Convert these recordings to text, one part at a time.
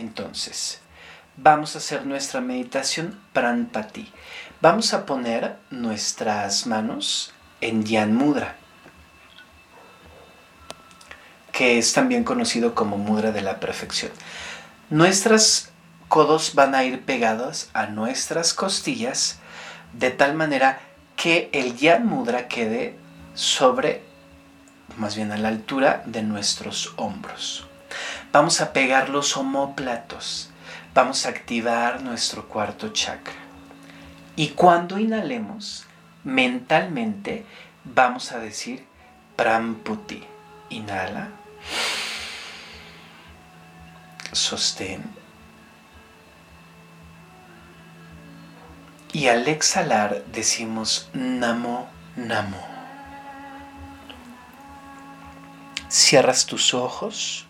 Entonces, vamos a hacer nuestra meditación Pranpati. Vamos a poner nuestras manos en Dhyan Mudra, que es también conocido como Mudra de la Perfección. Nuestros codos van a ir pegados a nuestras costillas de tal manera que el Dhyan Mudra quede sobre, más bien a la altura de nuestros hombros. Vamos a pegar los homóplatos. Vamos a activar nuestro cuarto chakra. Y cuando inhalemos, mentalmente vamos a decir Pramputi. Inhala. Sostén. Y al exhalar decimos Namo Namo. Cierras tus ojos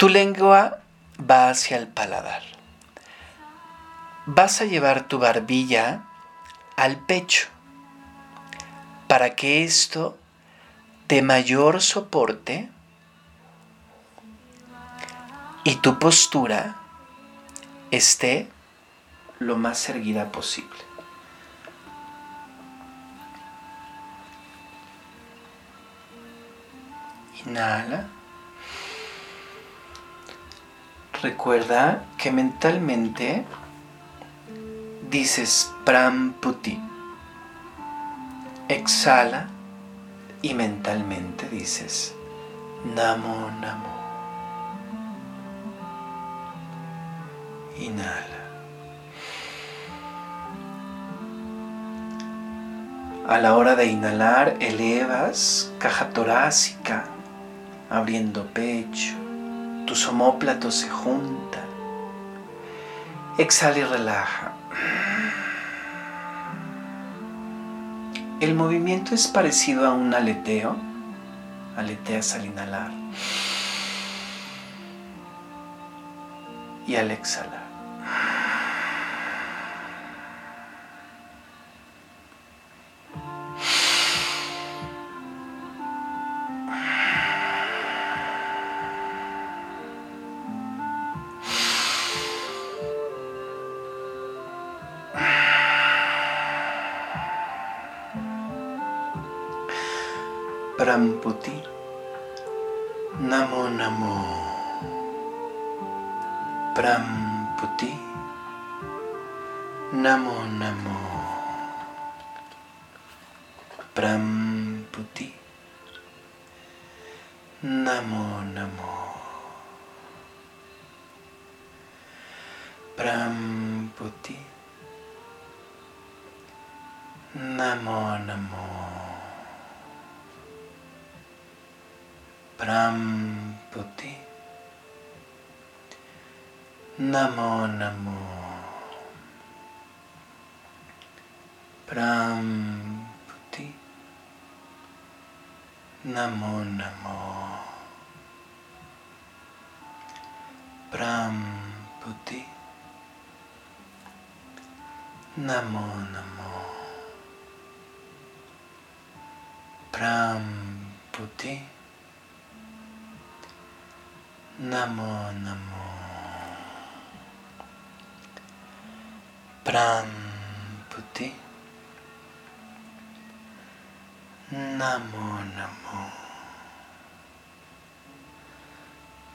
tu lengua va hacia el paladar. Vas a llevar tu barbilla al pecho para que esto de mayor soporte y tu postura esté lo más erguida posible. Inhala. Recuerda que mentalmente dices Pramputi. Exhala y mentalmente dices Namo Namo. Inhala. A la hora de inhalar, elevas caja torácica, abriendo pecho tus homóplatos se juntan. Exhala y relaja. El movimiento es parecido a un aleteo. Aleteas al inhalar. Y al exhalar. Pramputi Namo Namo. Pramputi Namo Namo. Pramputi Namo Namo. Pramputi Namo Namo Pramputi Namo Namo. Pramputi Namo Namo. Pramputi Namo Namo. Pramputi Namo नमो प्राम्पुति नमो नमो नमः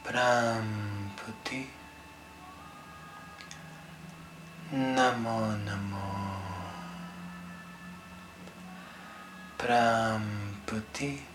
प्रांति नमो प्रांति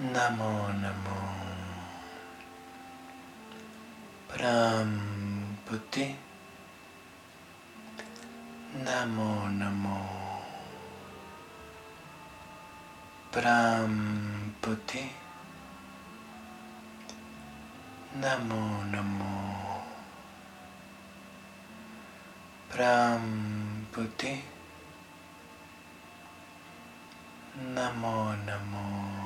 नमो नमो प्राम बुद्धि नमो नमो प्राम बुद्धि नमो नमो प्राम बुद्धि नमो Namo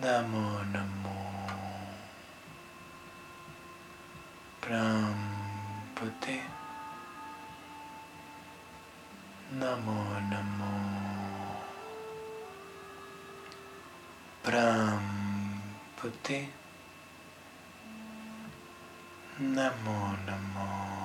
Namo Namo. Pramputi Namo Namo. Pramputi Namo Namo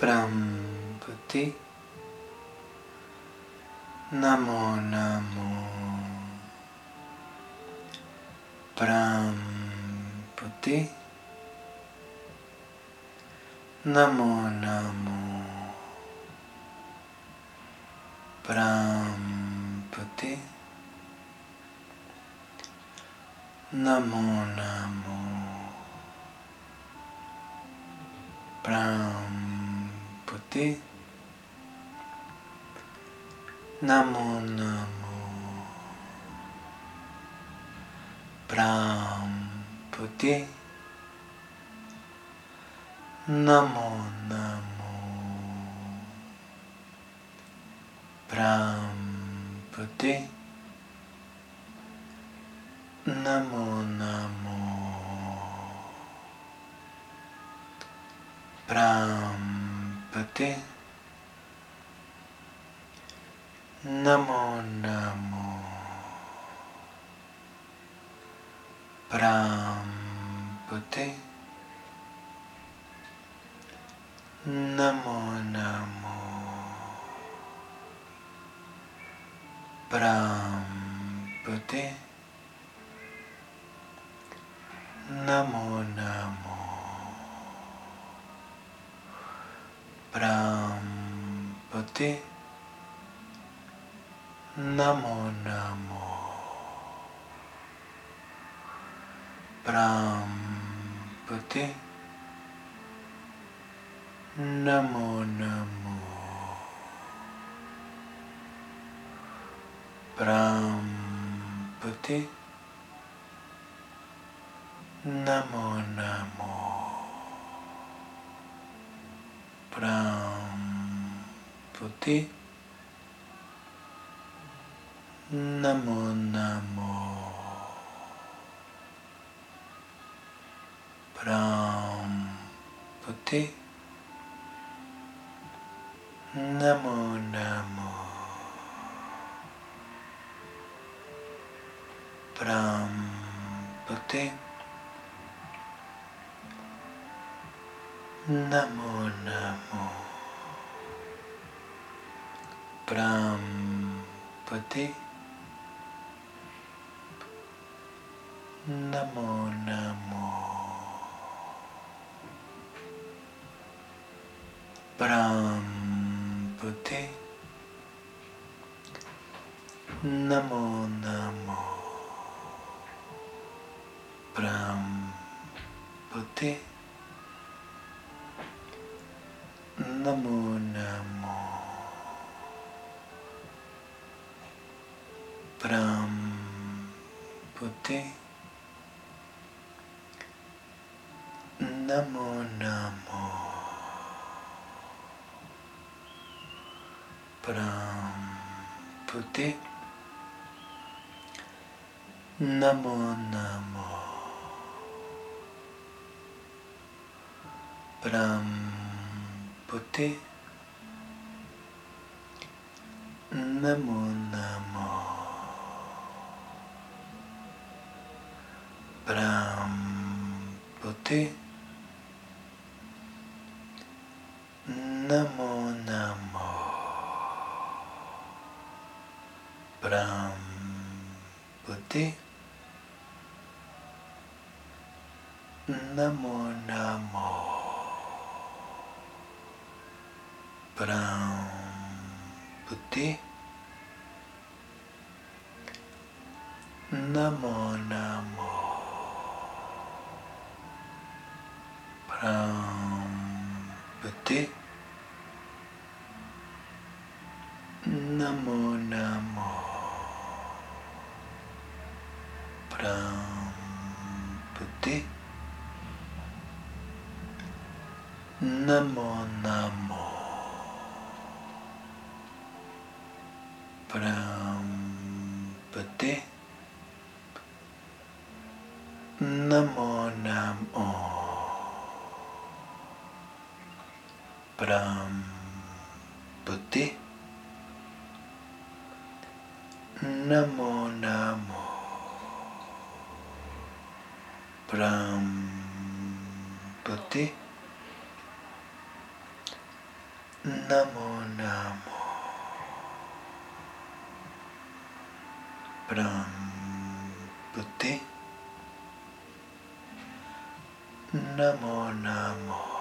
Pramputi Namo Namo. Pramputi Namo Namo. Pramputi Namo Namo Pramputi Namo Namo. Pramputi Namo Namo. Pramputi Namo Namo Pramputi Namo Namo. Pramputi Namo Namo. Pramputi Namo Namo Pramputi Namo Namo. Pramputi Namo Namo. Pramputi Namo Namo Pramputi Namo Namo. Pramputi Namo Namo. Pramputi Namo Namo. Pramputi Namo Namo. Namo Namo Pramputi Namo Namo. Pramputi Namo Namo. Pramputi Namo Namo Pramputi Namo Namo. Pramputi Namo Namo. Pramputi Namo Namo Pramputi Namo Namo. Pramputi Namo Namo. Pramputi Namo Namo Pramputi Namo Namo. Pramputi Namo Namo. Brahmputi Namo Namo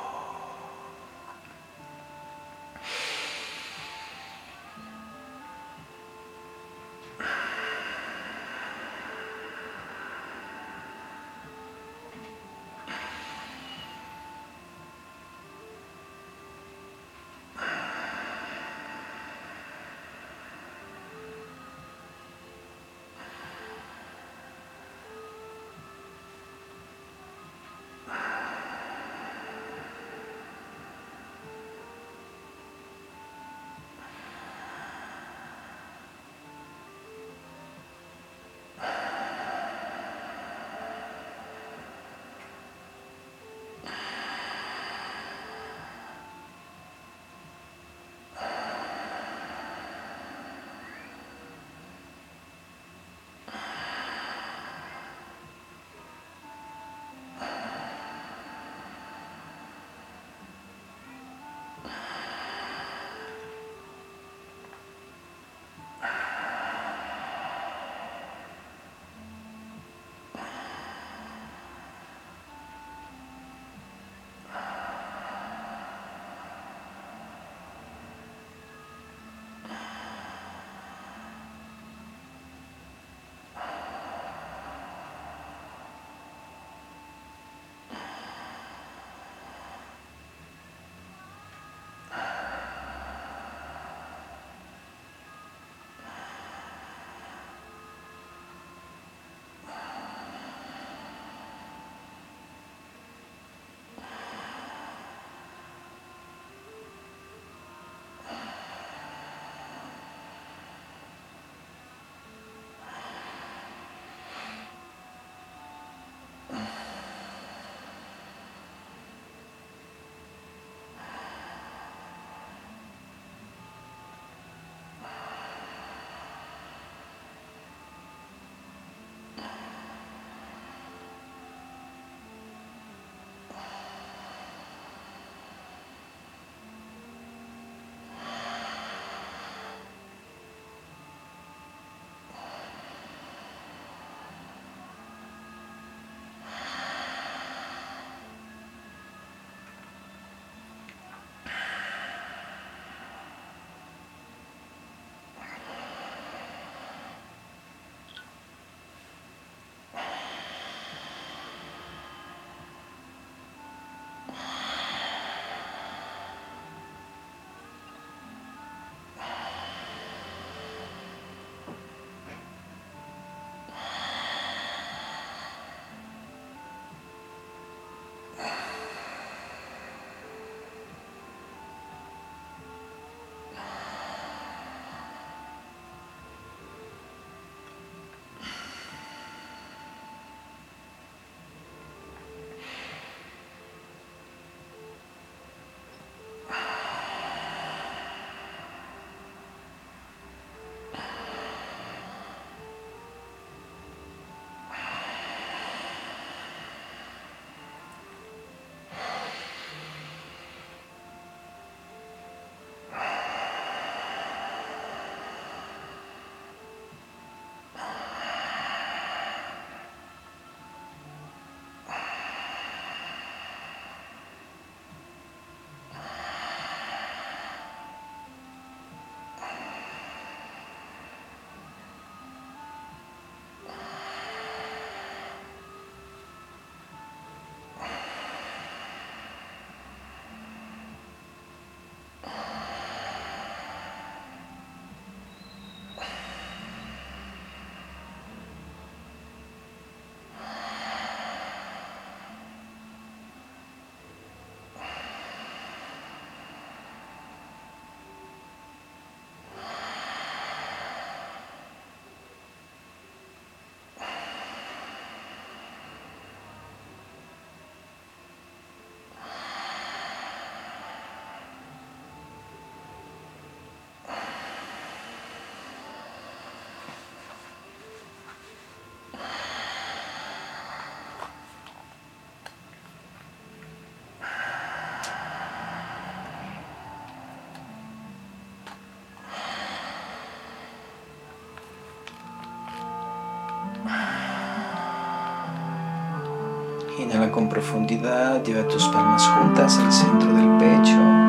Inhala con profundidad, lleva tus palmas juntas al centro del pecho.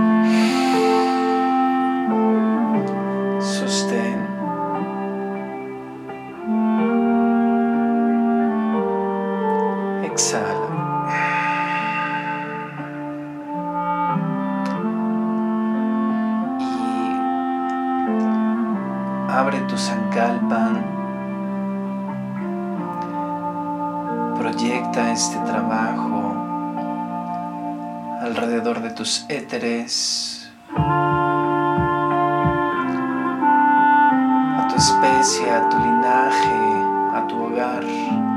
Especie, a tu linaje, a tu hogar.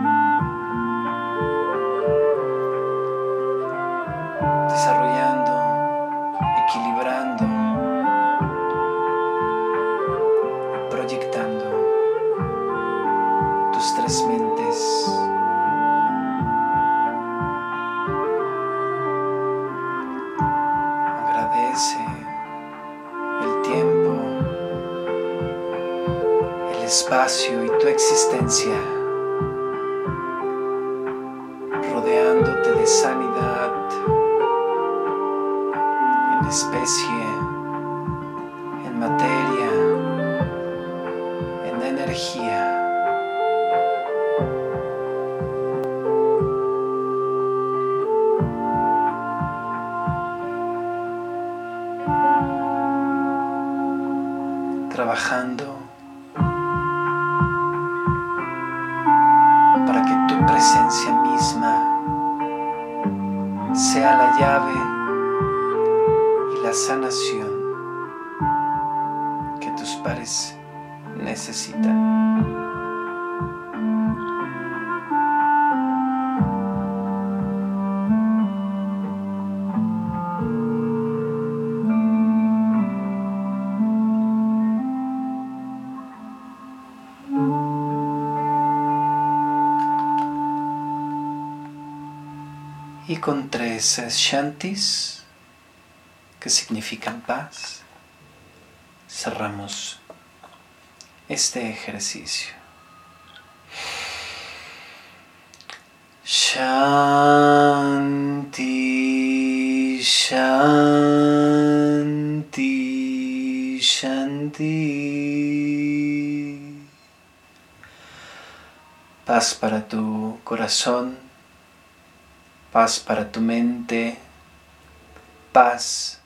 Trabajando y con tres shantis que significan paz, cerramos este ejercicio. Shanti, Shanti, Shanti. Paz para tu corazón paz para tu mente, paz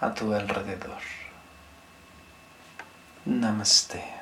a tu alrededor. Namaste.